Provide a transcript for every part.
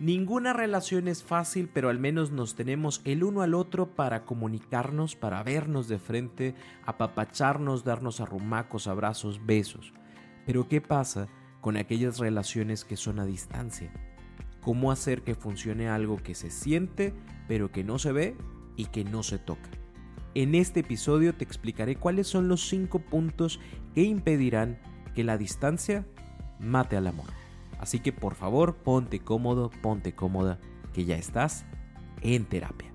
Ninguna relación es fácil, pero al menos nos tenemos el uno al otro para comunicarnos, para vernos de frente, apapacharnos, darnos arrumacos, abrazos, besos. Pero ¿qué pasa con aquellas relaciones que son a distancia? ¿Cómo hacer que funcione algo que se siente, pero que no se ve y que no se toca? En este episodio te explicaré cuáles son los cinco puntos que impedirán que la distancia mate al amor. Así que por favor, ponte cómodo, ponte cómoda, que ya estás en terapia.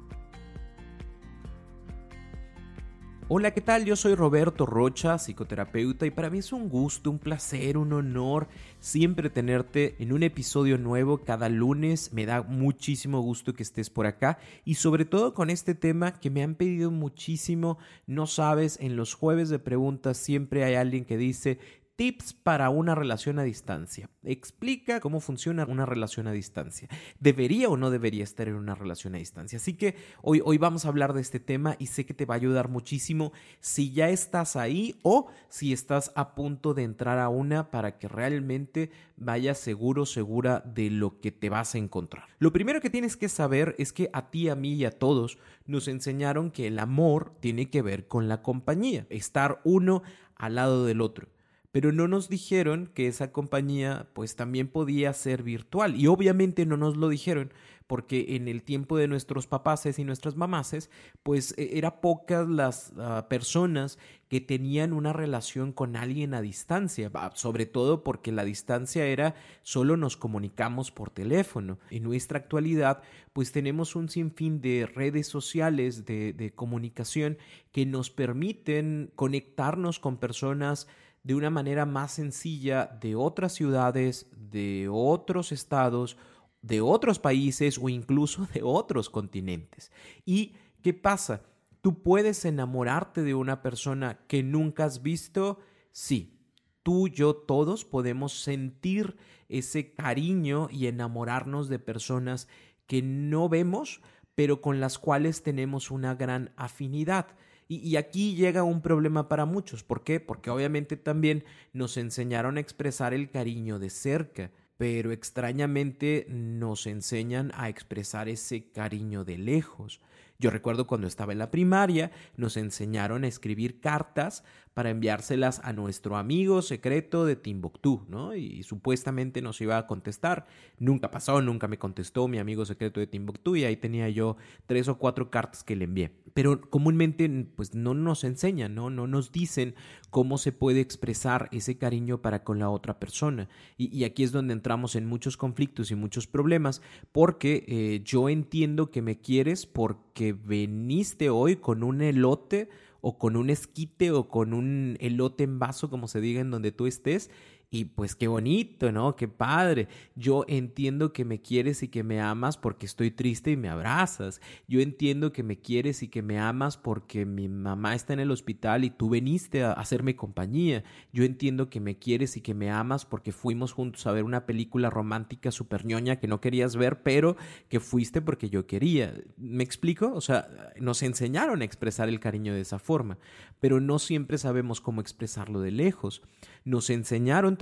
Hola, ¿qué tal? Yo soy Roberto Rocha, psicoterapeuta, y para mí es un gusto, un placer, un honor siempre tenerte en un episodio nuevo cada lunes. Me da muchísimo gusto que estés por acá y sobre todo con este tema que me han pedido muchísimo. No sabes, en los jueves de preguntas siempre hay alguien que dice, Tips para una relación a distancia. Explica cómo funciona una relación a distancia. ¿Debería o no debería estar en una relación a distancia? Así que hoy, hoy vamos a hablar de este tema y sé que te va a ayudar muchísimo si ya estás ahí o si estás a punto de entrar a una para que realmente vayas seguro, segura de lo que te vas a encontrar. Lo primero que tienes que saber es que a ti, a mí y a todos nos enseñaron que el amor tiene que ver con la compañía, estar uno al lado del otro pero no nos dijeron que esa compañía pues también podía ser virtual y obviamente no nos lo dijeron porque en el tiempo de nuestros papaces y nuestras mamaces pues e, era pocas las ah, personas que tenían una relación con alguien a distancia, sobre todo porque la distancia era solo nos comunicamos por teléfono. En nuestra actualidad pues tenemos un sinfín de redes sociales de comunicación que nos permiten conectarnos con personas de una manera más sencilla de otras ciudades, de otros estados, de otros países o incluso de otros continentes. ¿Y qué pasa? ¿Tú puedes enamorarte de una persona que nunca has visto? Sí, tú, yo, todos podemos sentir ese cariño y enamorarnos de personas que no vemos, pero con las cuales tenemos una gran afinidad. Y, aquí llega un problema para muchos. ¿Por qué? Porque obviamente también nos enseñaron a expresar el cariño de cerca, pero extrañamente nos enseñan a expresar ese cariño de lejos. Yo recuerdo cuando estaba en la primaria, nos enseñaron a escribir cartas para enviárselas a nuestro amigo secreto de Timbuktu, ¿no? Y, supuestamente nos iba a contestar. Nunca pasó, nunca me contestó mi amigo secreto de Timbuktu y ahí tenía yo tres o cuatro cartas que le envié. Pero comúnmente pues no nos enseñan, ¿no? No nos dicen cómo se puede expresar ese cariño para con la otra persona. Y, aquí es donde entramos en muchos conflictos y muchos problemas porque eh, yo entiendo que me quieres porque veniste hoy con un elote o con un esquite o con un elote en vaso, como se diga en donde tú estés, y pues qué bonito, ¿no? Qué padre. Yo entiendo que me quieres y que me amas porque estoy triste y me abrazas. Yo entiendo que me quieres y que me amas porque mi mamá está en el hospital y tú viniste a hacerme compañía. Yo entiendo que me quieres y que me amas porque fuimos juntos a ver una película romántica super ñoña que no querías ver, pero que fuiste porque yo quería. ¿Me explico? O sea, nos enseñaron a expresar el cariño de esa forma, pero no siempre sabemos cómo expresarlo de lejos. Nos enseñaron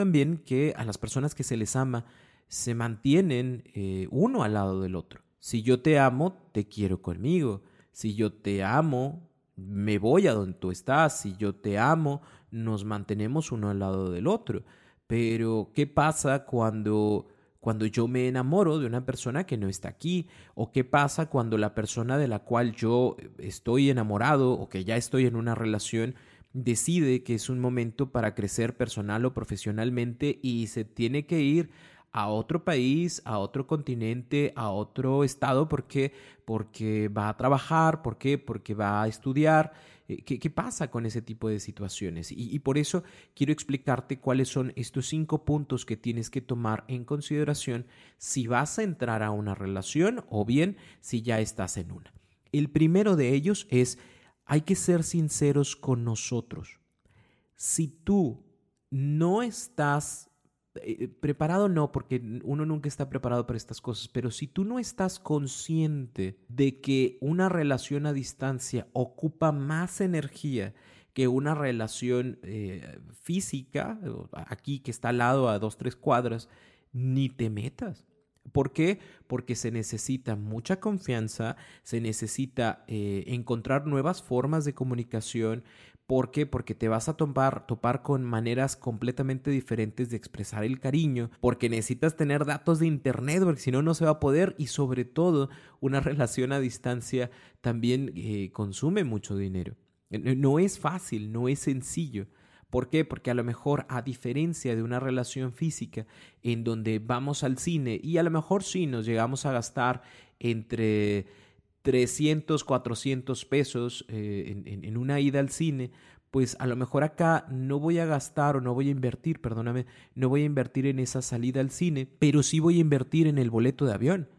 que a las personas que se les ama se mantienen eh, uno al lado del otro. Si yo te amo, te quiero conmigo. Si yo te amo, me voy a donde tú estás. Si yo te amo, nos mantenemos uno al lado del otro. Pero, ¿qué pasa cuando cuando yo me enamoro de una persona que no está aquí? ¿O qué pasa cuando la persona de la cual yo estoy enamorado o que ya estoy en una relación decide que es un momento para crecer personal o profesionalmente y se tiene que ir a otro país, a otro continente, a otro estado, ¿por qué? Porque va a trabajar, ¿por qué? Porque va a estudiar eh, qué, pasa con ese tipo de situaciones. Y, por eso quiero explicarte cuáles son estos cinco puntos que tienes que tomar en consideración si vas a entrar a una relación o bien si ya estás en una. El primero de ellos es, hay que ser sinceros con nosotros. Si tú no estás eh, preparado no, porque uno nunca está preparado para estas cosas, pero si tú no estás consciente de que una relación a distancia ocupa más energía que una relación eh, física, aquí que está al lado a dos, tres cuadras, ni te metas. ¿Por qué? Porque se necesita mucha confianza, se necesita eh, encontrar nuevas formas de comunicación, ¿Por qué? Porque te vas a topar, con maneras completamente diferentes de expresar el cariño, porque necesitas tener datos de internet, porque si no, no se va a poder y sobre todo una relación a distancia también eh, consume mucho dinero. No es fácil, no es sencillo. ¿Por qué? Porque a lo mejor, a diferencia de una relación física en donde vamos al cine y a lo mejor sí nos llegamos a gastar entre 300, 400 pesos eh, en, una ida al cine, pues a lo mejor acá no voy a gastar o no voy a invertir, perdóname, no voy a invertir en esa salida al cine, pero sí voy a invertir en el boleto de avión,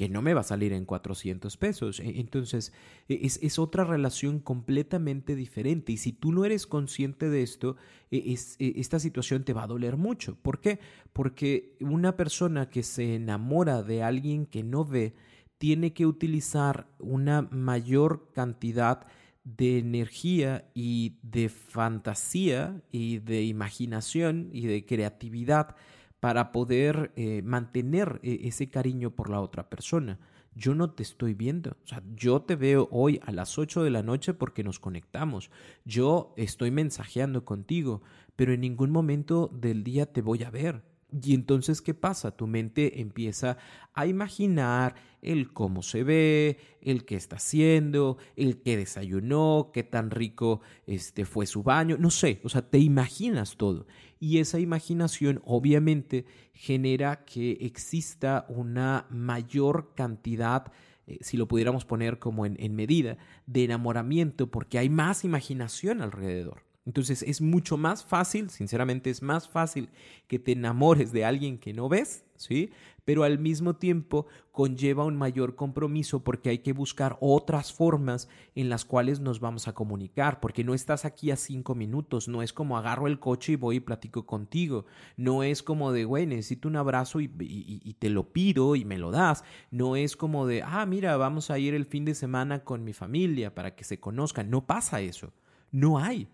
que no me va a salir en 400 pesos. E, entonces, e, es, es otra relación completamente diferente y si tú no eres consciente de esto, e, es, esta situación te va a doler mucho. ¿Por qué? Porque una persona que se enamora de alguien que no ve, tiene que utilizar una mayor cantidad de energía y de fantasía y de imaginación y de creatividad para poder eh, mantener eh, ese cariño por la otra persona. Yo no te estoy viendo. O sea, yo te veo hoy a las 8 de la noche porque nos conectamos. Yo estoy mensajeando contigo, pero en ningún momento del día te voy a ver. Y entonces, ¿qué pasa? Tu mente empieza a imaginar el cómo se ve, el qué está haciendo, el qué desayunó, qué tan rico este fue su baño, no sé, o sea, te imaginas todo. Y esa imaginación obviamente genera que exista una mayor cantidad eh, si lo pudiéramos poner como en medida, de enamoramiento, porque hay más imaginación alrededor. Entonces es mucho más fácil, sinceramente es más fácil que te enamores de alguien que no ves, ¿sí? Pero al mismo tiempo conlleva un mayor compromiso porque hay que buscar otras formas en las cuales nos vamos a comunicar, porque no estás aquí a cinco minutos, no es como agarro el coche y voy y platico contigo, no es como de, güey, necesito un abrazo y, y te lo pido y me lo das, no es como de, ah, mira, vamos a ir el fin de semana con mi familia para que se conozcan, no pasa eso, no hay.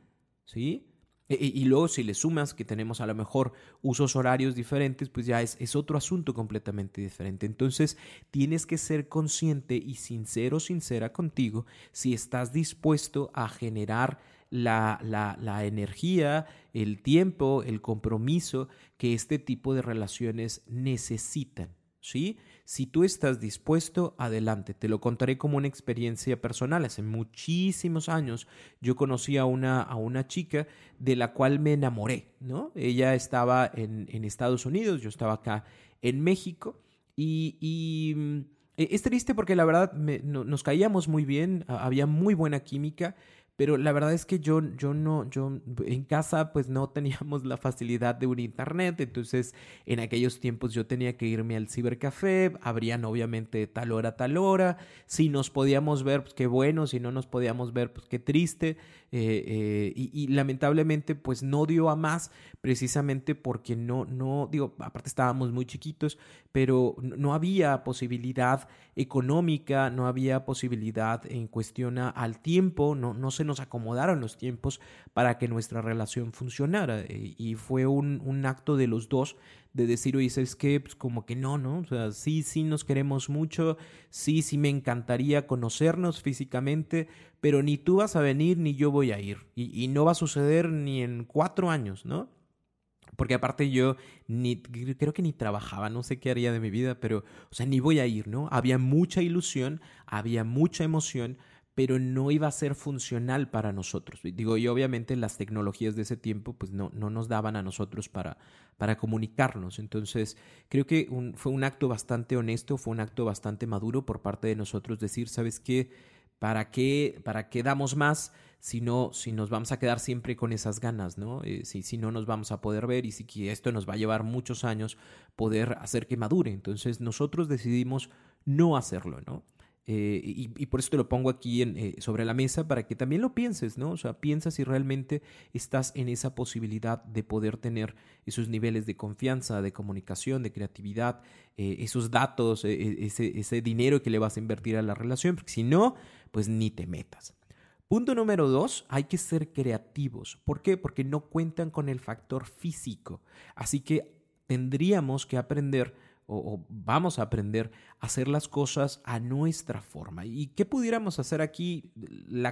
¿Sí? E, y, luego si le sumas que tenemos a lo mejor usos horarios diferentes, pues ya es, es, otro asunto completamente diferente. Entonces tienes que ser consciente y sincero, sincera contigo si estás dispuesto a generar la, la, la energía, el tiempo, el compromiso que este tipo de relaciones necesitan. ¿Sí? Si tú estás dispuesto, adelante. Te lo contaré como una experiencia personal. Hace muchísimos años yo conocí a una, a una chica de la cual me enamoré, ¿no? Ella estaba en, en Estados Unidos, yo estaba acá en México y, y mm, e, es triste porque la verdad nos caíamos muy bien, había muy buena química, pero la verdad es que yo, yo no, yo en casa pues no teníamos la facilidad de un internet, entonces en aquellos tiempos yo tenía que irme al cibercafé, abrían obviamente tal hora, tal hora, si nos podíamos ver, pues qué bueno, si no nos podíamos ver, pues qué triste, eh, eh, y, lamentablemente pues no dio a más precisamente porque no, no, digo, aparte estábamos muy chiquitos, pero no había posibilidad económica, no había posibilidad en cuestión al tiempo, no, no se nos acomodaron los tiempos para que nuestra relación funcionara. Eh, y fue un, un acto de los dos de decir, oye, ¿sabes qué? Pues como que no, ¿no? O sea, sí, sí nos queremos mucho, sí, sí me encantaría conocernos físicamente, pero ni tú vas a venir ni yo voy a ir. Y, y no va a suceder ni en cuatro años, ¿no? Porque aparte yo ni creo que ni trabajaba, no sé qué haría de mi vida, pero o sea, ni voy a ir, ¿no? Había mucha ilusión, había mucha emoción, pero no iba a ser funcional para nosotros. Digo, y obviamente las tecnologías de ese tiempo pues no, no nos daban a nosotros para, para comunicarnos. Entonces, creo que fue un acto bastante honesto, fue un acto bastante maduro por parte de nosotros decir, ¿sabes qué? ¿Para qué, para qué damos más si no, si nos vamos a quedar siempre con esas ganas, ¿no? Eh, si, si no nos vamos a poder ver y si esto nos va a llevar muchos años poder hacer que madure. Entonces nosotros decidimos no hacerlo, ¿no? Eh, y, por eso te lo pongo aquí eh, sobre la mesa para que también lo pienses, ¿no? O sea, piensa si realmente estás en esa posibilidad de poder tener esos niveles de confianza, de comunicación, de creatividad, eh, esos datos, ese, ese dinero que le vas a invertir a la relación, porque si no, pues ni te metas. Punto número dos, hay que ser creativos. ¿Por qué? Porque no cuentan con el factor físico. Así que tendríamos que aprender o, vamos a aprender hacer las cosas a nuestra forma. ¿Y qué pudiéramos hacer aquí?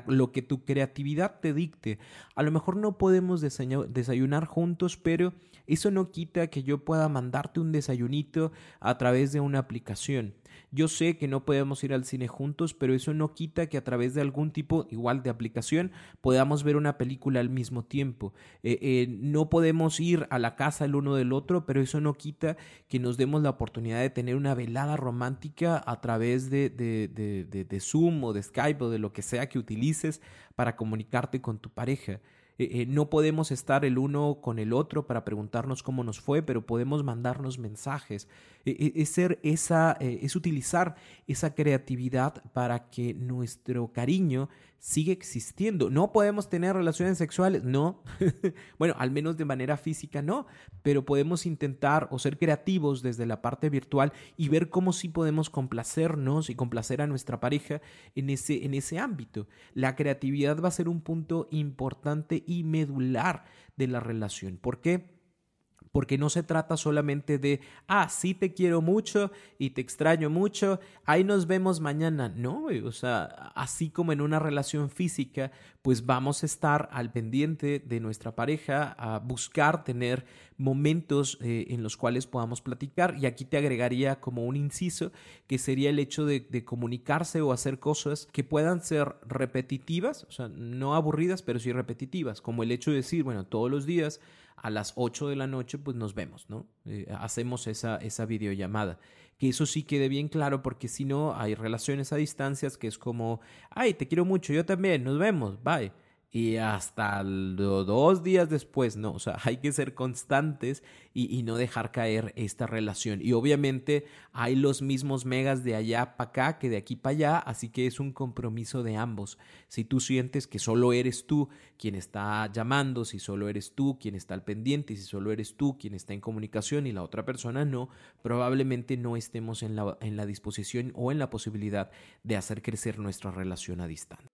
lo que tu creatividad te dicte. A lo mejor no podemos desayunar juntos, pero eso no quita que yo pueda mandarte un desayunito a través de una aplicación. Yo sé que no podemos ir al cine juntos, pero eso no quita que a través de algún tipo igual de aplicación podamos ver una película al mismo tiempo. Eh, eh, no podemos ir a la casa el uno del otro, pero eso no quita que nos demos la oportunidad de tener una velada romántica a través de, de, de, de Zoom o de Skype o de lo que sea que utilices para comunicarte con tu pareja. Eh, eh, no podemos estar el uno con el otro para preguntarnos cómo nos fue, pero podemos mandarnos mensajes. Eh, es, ser esa, es utilizar esa creatividad para que nuestro cariño sigue existiendo. No podemos tener relaciones sexuales, no. bueno, al menos de manera física no, pero podemos intentar o ser creativos desde la parte virtual y ver cómo sí podemos complacernos y complacer a nuestra pareja en ese, en ese ámbito. La creatividad va a ser un punto importante y medular de la relación. ¿Por qué? Porque no se trata solamente de, ah, sí te quiero mucho y te extraño mucho, ahí nos vemos mañana. No, o sea, así como en una relación física, pues vamos a estar al pendiente de nuestra pareja, a buscar tener momentos eh, en los cuales podamos platicar. Y aquí te agregaría como un inciso, que sería el hecho de, de comunicarse o hacer cosas que puedan ser repetitivas, o sea, no aburridas, pero sí repetitivas, como el hecho de decir, bueno, todos los días a las 8 de la noche, pues nos vemos, ¿no? Eh, hacemos esa, esa videollamada. Que eso sí quede bien claro, porque si no, hay relaciones a distancias que es como, ay, te quiero mucho, yo también, nos vemos, bye y hasta dos días después, no, o sea, hay que ser constantes y, no dejar caer esta relación. Y obviamente hay los mismos megas de allá para acá que de aquí para allá, así que es un compromiso de ambos. Si tú sientes que solo eres tú quien está llamando, si solo eres tú quien está al pendiente, si solo eres tú quien está en comunicación y la otra persona no, probablemente no estemos en la, en la disposición o en la posibilidad de hacer crecer nuestra relación a distancia.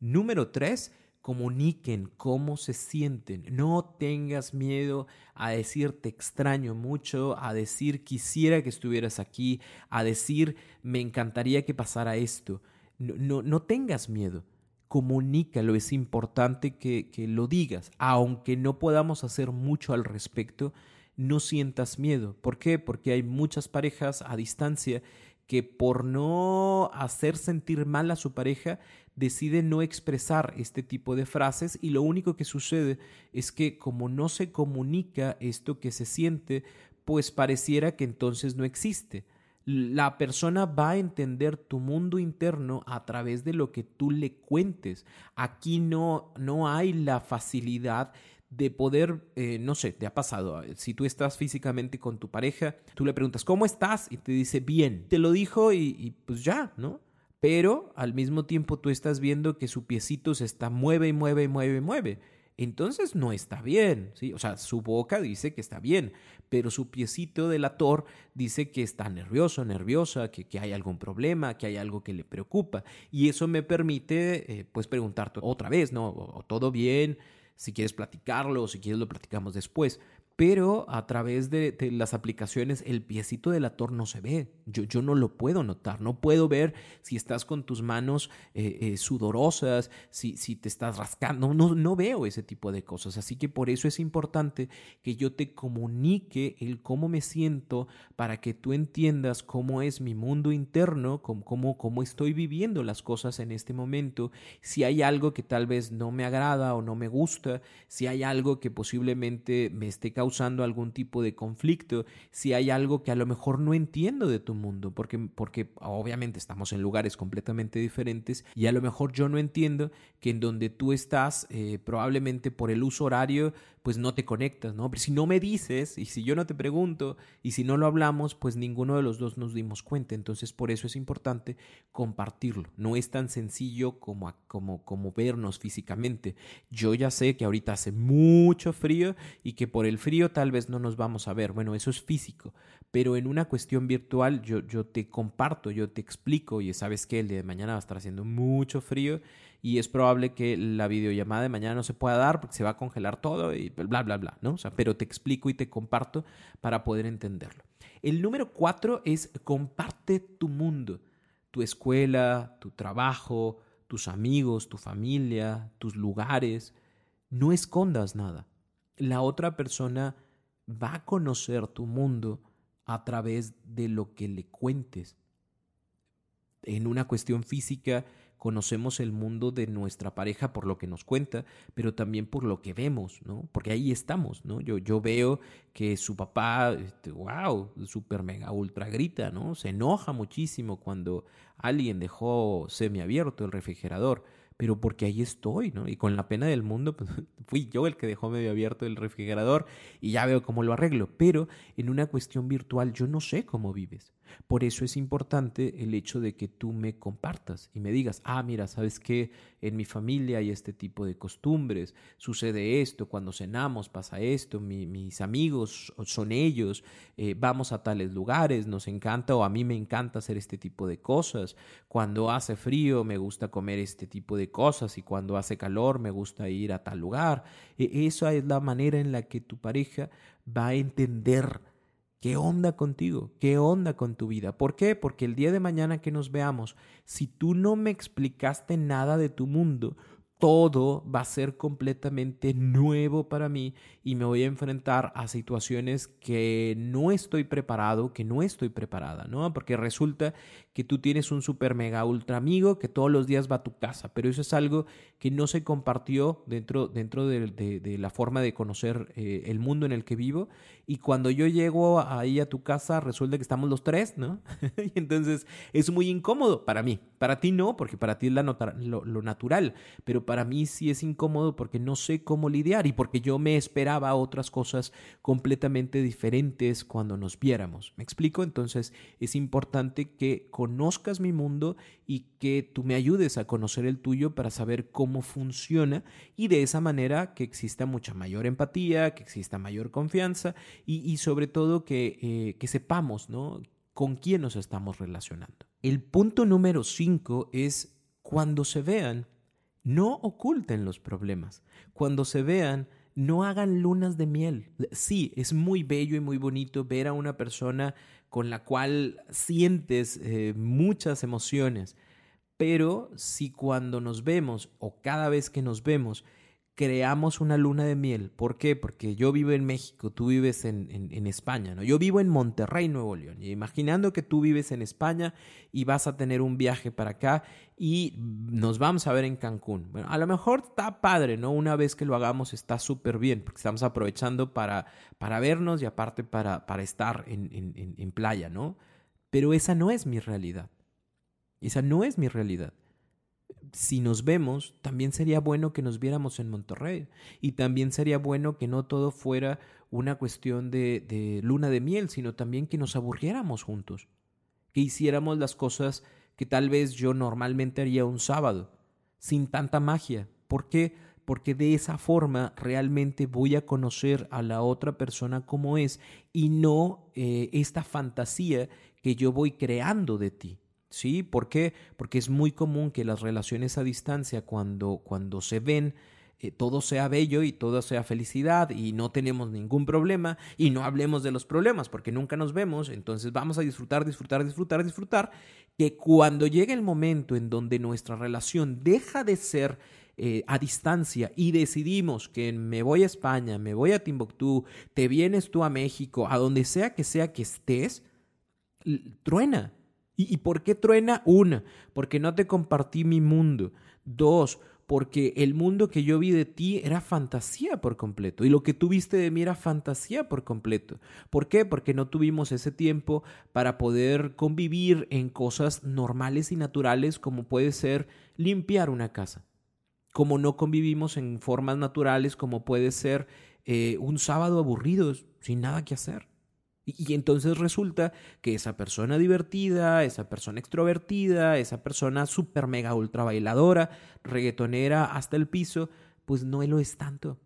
Número tres, comuniquen cómo se sienten. No tengas miedo a decir te extraño mucho, a decir quisiera que estuvieras aquí, a decir me encantaría que pasara esto. No, no, no tengas miedo. Comunícalo, es importante que, que lo digas. Aunque no podamos hacer mucho al respecto, no sientas miedo. ¿Por qué? Porque hay muchas parejas a distancia que por no hacer sentir mal a su pareja decide no expresar este tipo de frases y lo único que sucede es que como no se comunica esto que se siente, pues pareciera que entonces no existe. La persona va a entender tu mundo interno a través de lo que tú le cuentes. Aquí no, no hay la facilidad de poder, eh, no sé, te ha pasado, si tú estás físicamente con tu pareja, tú le preguntas, ¿cómo estás? Y te dice, bien. Te lo dijo y, y pues ya, ¿no? pero al mismo tiempo tú estás viendo que su piecito se está mueve y mueve y mueve y mueve. Entonces no está bien, ¿sí? O sea, su boca dice que está bien, pero su piecito delator dice que está nervioso, nerviosa, que, que hay algún problema, que hay algo que le preocupa. Y eso me permite, eh, pues, preguntarte otra vez, ¿no? ¿Todo bien? Si quieres platicarlo, o si quieres lo platicamos después pero a través de, las aplicaciones el piecito del ator no se ve. Yo, yo, no lo puedo notar, no puedo ver si estás con tus manos eh, eh, sudorosas, si, si, te estás rascando, no, no veo ese tipo de cosas. Así que por eso es importante que yo te comunique el cómo me siento para que tú entiendas cómo es mi mundo interno, cómo, cómo, cómo estoy viviendo las cosas en este momento, si hay algo que tal vez no me agrada o no me gusta, si hay algo que posiblemente me esté causando usando algún tipo de conflicto, si hay algo que a lo mejor no entiendo de tu mundo, porque, porque obviamente estamos en lugares completamente diferentes y a lo mejor yo no entiendo que en donde tú estás, eh, probablemente por el uso horario, pues no te conectas, ¿no? Pero si no me dices y si yo no te pregunto y si no lo hablamos, pues ninguno de los dos nos dimos cuenta. Entonces por eso es importante compartirlo. No es tan sencillo como, como, como vernos físicamente. Yo ya sé que ahorita hace mucho frío y que por el frío tal vez no nos vamos a ver. Bueno, eso es físico. Pero en una cuestión virtual yo, yo te comparto, yo te explico y sabes que el día de mañana va a estar haciendo mucho frío y es probable que la videollamada de mañana no se pueda dar porque se va a congelar todo y bla, bla, bla, ¿no? O sea, pero te explico y te comparto para poder entenderlo. El número cuatro es comparte tu mundo, tu escuela, tu trabajo, tus amigos, tu familia, tus lugares. No escondas nada. La otra persona va a conocer tu mundo a través de lo que le cuentes. En una cuestión física, conocemos el mundo de nuestra pareja por lo que nos cuenta, pero también por lo que vemos, ¿no? Porque ahí estamos, ¿no? Yo, yo veo que su papá, este, wow, super mega ultra grita, ¿no? Se enoja muchísimo cuando alguien dejó semiabierto el refrigerador pero porque ahí estoy, ¿no? Y con la pena del mundo, pues fui yo el que dejó medio abierto el refrigerador y ya veo cómo lo arreglo. Pero en una cuestión virtual yo no sé cómo vives. Por eso es importante el hecho de que tú me compartas y me digas, ah, mira, ¿sabes qué? En mi familia hay este tipo de costumbres, sucede esto, cuando cenamos pasa esto, mis amigos son ellos, eh, vamos a tales lugares, nos encanta o a mí me encanta hacer este tipo de cosas, cuando hace frío me gusta comer este tipo de cosas y cuando hace calor me gusta ir a tal lugar. E, esa es la manera en la que tu pareja va a entender ¿Qué onda contigo? ¿Qué onda con tu vida? ¿Por qué? Porque el día de mañana que nos veamos, si tú no me explicaste nada de tu mundo, todo va a ser completamente nuevo para mí y me voy a enfrentar a situaciones que no estoy preparado, que no estoy preparada, ¿no? Porque resulta que tú tienes un super mega ultra amigo que todos los días va a tu casa, pero eso es algo que no se compartió dentro, dentro de, la forma de conocer eh, el mundo en el que vivo y cuando yo llego ahí a tu casa resulta que estamos los tres, ¿no? y entonces es muy incómodo para mí, para ti no, porque para ti es lo, lo natural, pero para mí sí es incómodo porque no sé cómo lidiar y porque yo me esperaba otras cosas completamente diferentes cuando nos viéramos. ¿Me explico? Entonces es importante que conozcas mi mundo y que tú me ayudes a conocer el tuyo para saber cómo funciona y de esa manera que exista mucha mayor empatía, que exista mayor confianza y, sobre todo que, eh, que sepamos, ¿no? con quién nos estamos relacionando. El punto número cinco es cuando se vean no oculten los problemas. Cuando se vean, no hagan lunas de miel. Sí, es muy bello y muy bonito ver a una persona con la cual sientes eh, muchas emociones, pero si cuando nos vemos o cada vez que nos vemos creamos una luna de miel. ¿Por qué? Porque yo vivo en México, tú vives en, España, ¿no? Yo vivo en Monterrey, Nuevo León. Y imaginando que tú vives en España y vas a tener un viaje para acá y nos vamos a ver en Cancún. Bueno, a lo mejor está padre, ¿no? Una vez que lo hagamos está súper bien, porque estamos aprovechando para, para vernos y aparte para, para estar en, en playa, ¿no? Pero esa no es mi realidad. Esa no es mi realidad si nos vemos, también sería bueno que nos viéramos en Monterrey. Y también sería bueno que no todo fuera una cuestión de, luna de miel, sino también que nos aburriéramos juntos. Que hiciéramos las cosas que tal vez yo normalmente haría un sábado, sin tanta magia. ¿Por qué? Porque de esa forma realmente voy a conocer a la otra persona como es y no eh, esta fantasía que yo voy creando de ti. ¿Sí? ¿Por qué? Porque es muy común que las relaciones a distancia, cuando, cuando se ven, eh, todo sea bello y todo sea felicidad y no tenemos ningún problema y no hablemos de los problemas porque nunca nos vemos, entonces vamos a disfrutar, disfrutar, disfrutar, disfrutar, que cuando llegue el momento en donde nuestra relación deja de ser eh, a distancia y decidimos que me voy a España, me voy a Timbuktu, te vienes tú a México, a donde sea que sea que estés, truena. ¿Y, ¿Y por qué truena? Una, porque no te compartí mi mundo. Dos, porque el mundo que yo vi de ti era fantasía por completo y lo que tú viste de mí era fantasía por completo. ¿Por qué? Porque no tuvimos ese tiempo para poder convivir en cosas normales y naturales como puede ser limpiar una casa como no convivimos en formas naturales, como puede ser eh, un sábado aburrido, sin nada que hacer. Y, entonces resulta que esa persona divertida, esa persona extrovertida, esa persona super mega ultra bailadora, reggaetonera hasta el piso, pues no lo es tanto.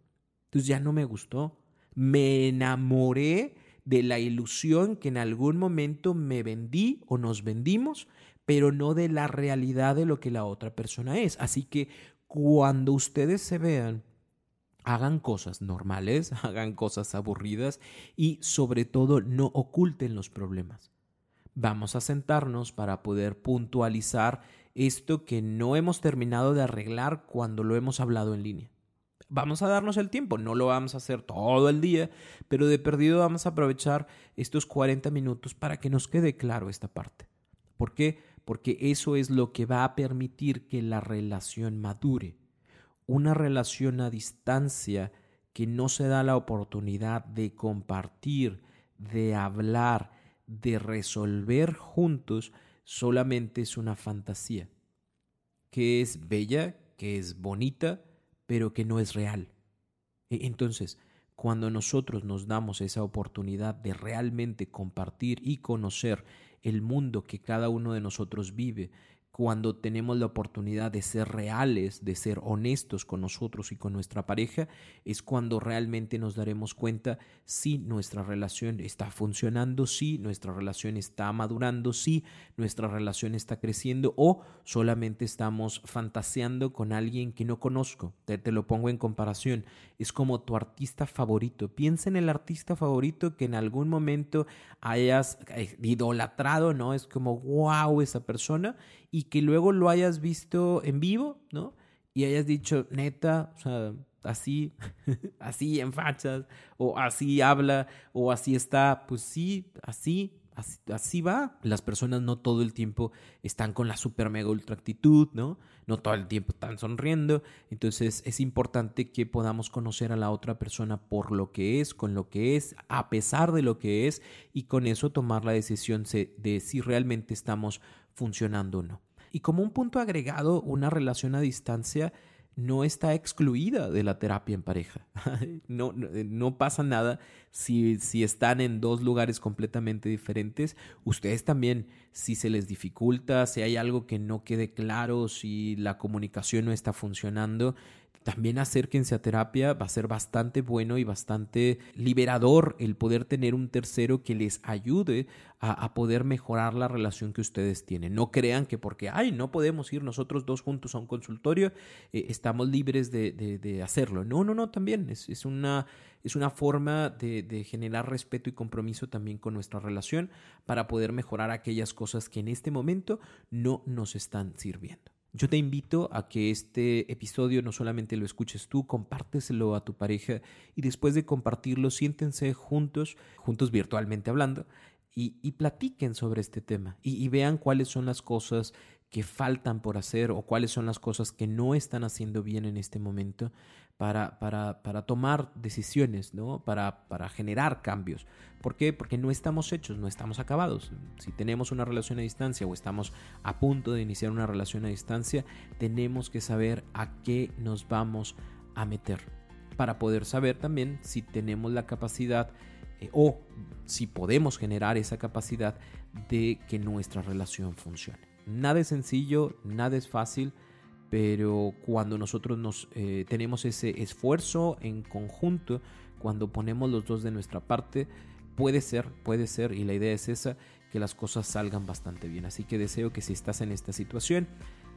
Entonces ya no me gustó. Me enamoré de la ilusión que en algún momento me vendí o nos vendimos, pero no de la realidad de lo que la otra persona es. Así que cuando ustedes se vean, hagan cosas normales, hagan cosas aburridas y sobre todo no oculten los problemas. Vamos a sentarnos para poder puntualizar esto que no hemos terminado de arreglar cuando lo hemos hablado en línea. Vamos a darnos el tiempo, no lo vamos a hacer todo el día, pero de perdido vamos a aprovechar estos 40 minutos para que nos quede claro esta parte. ¿Por qué? porque eso es lo que va a permitir que la relación madure. Una relación a distancia que no se da la oportunidad de compartir, de hablar, de resolver juntos, solamente es una fantasía, que es bella, que es bonita, pero que no es real. E, entonces, cuando nosotros nos damos esa oportunidad de realmente compartir y conocer el mundo que cada uno de nosotros vive, cuando tenemos la oportunidad de ser reales, de ser honestos con nosotros y con nuestra pareja, es cuando realmente nos daremos cuenta si nuestra relación está funcionando, si nuestra relación está madurando, si nuestra relación está creciendo o solamente estamos fantaseando con alguien que no conozco. Te, lo pongo en comparación. Es como tu artista favorito. Piensa en el artista favorito que en algún momento hayas eh, idolatrado, ¿no? Es como, wow, esa persona y que luego lo hayas visto en vivo, ¿no? Y hayas dicho, neta, o sea, así, así en fachas, o así habla, o así está, pues sí, así, Así, va. Las personas no todo el tiempo están con la super mega ultra actitud, ¿no? No todo el tiempo están sonriendo. Entonces es importante que podamos conocer a la otra persona por lo que es, con lo que es, a pesar de lo que es, y con eso tomar la decisión de si realmente estamos funcionando o no. Y como un punto agregado, una relación a distancia no está excluida de la terapia en pareja. No, no, pasa nada si, si, están en dos lugares completamente diferentes. Ustedes también, si se les dificulta, si hay algo que no quede claro, si la comunicación no está funcionando, también acérquense a terapia, va a ser bastante bueno y bastante liberador el poder tener un tercero que les ayude a, poder mejorar la relación que ustedes tienen. No crean que porque, ay, no podemos ir nosotros dos juntos a un consultorio, eh, estamos libres de, hacerlo. No, no, no, también es, una, es una forma de, de generar respeto y compromiso también con nuestra relación para poder mejorar aquellas cosas que en este momento no nos están sirviendo. Yo te invito a que este episodio no solamente lo escuches tú, compárteselo a tu pareja y después de compartirlo, siéntense juntos, juntos virtualmente hablando, y, platiquen sobre este tema y, vean cuáles son las cosas que faltan por hacer o cuáles son las cosas que no están haciendo bien en este momento para, para, para tomar decisiones, ¿no? Para, para generar cambios. ¿Por qué? Porque no estamos hechos, no estamos acabados. Si tenemos una relación a distancia o estamos a punto de iniciar una relación a distancia, tenemos que saber a qué nos vamos a meter para poder saber también si tenemos la capacidad eh, o si podemos generar esa capacidad de que nuestra relación funcione. Nada es sencillo, nada es fácil, pero cuando nosotros nos eh, tenemos ese esfuerzo en conjunto, cuando ponemos los dos de nuestra parte, puede ser, puede ser, y la idea es esa, que las cosas salgan bastante bien. Así que deseo que si estás en esta situación,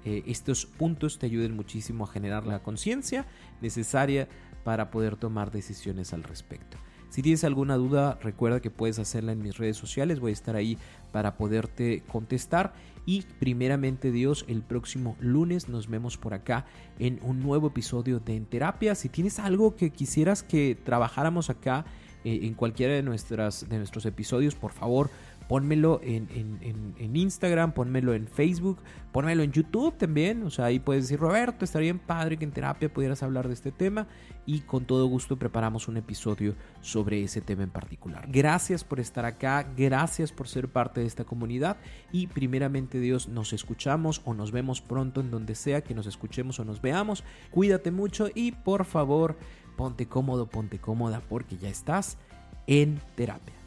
eh, estos puntos te ayuden muchísimo a generar la conciencia necesaria para poder tomar decisiones al respecto. Si tienes alguna duda, recuerda que puedes hacerla en mis redes sociales, voy a estar ahí para poderte contestar. Y primeramente Dios, el próximo lunes nos vemos por acá en un nuevo episodio de En Terapia. Si tienes algo que quisieras que trabajáramos acá eh, en cualquiera de, nuestras, de nuestros episodios, por favor, pónmelo en, Instagram, pónmelo en Facebook, pónmelo en YouTube también. O sea, ahí puedes decir, Roberto, estaría bien padre que en terapia pudieras hablar de este tema y con todo gusto preparamos un episodio sobre ese tema en particular. Gracias por estar acá, gracias por ser parte de esta comunidad y primeramente Dios nos escuchamos o nos vemos pronto en donde sea que nos escuchemos o nos veamos. Cuídate mucho y por favor ponte cómodo, ponte cómoda porque ya estás en terapia.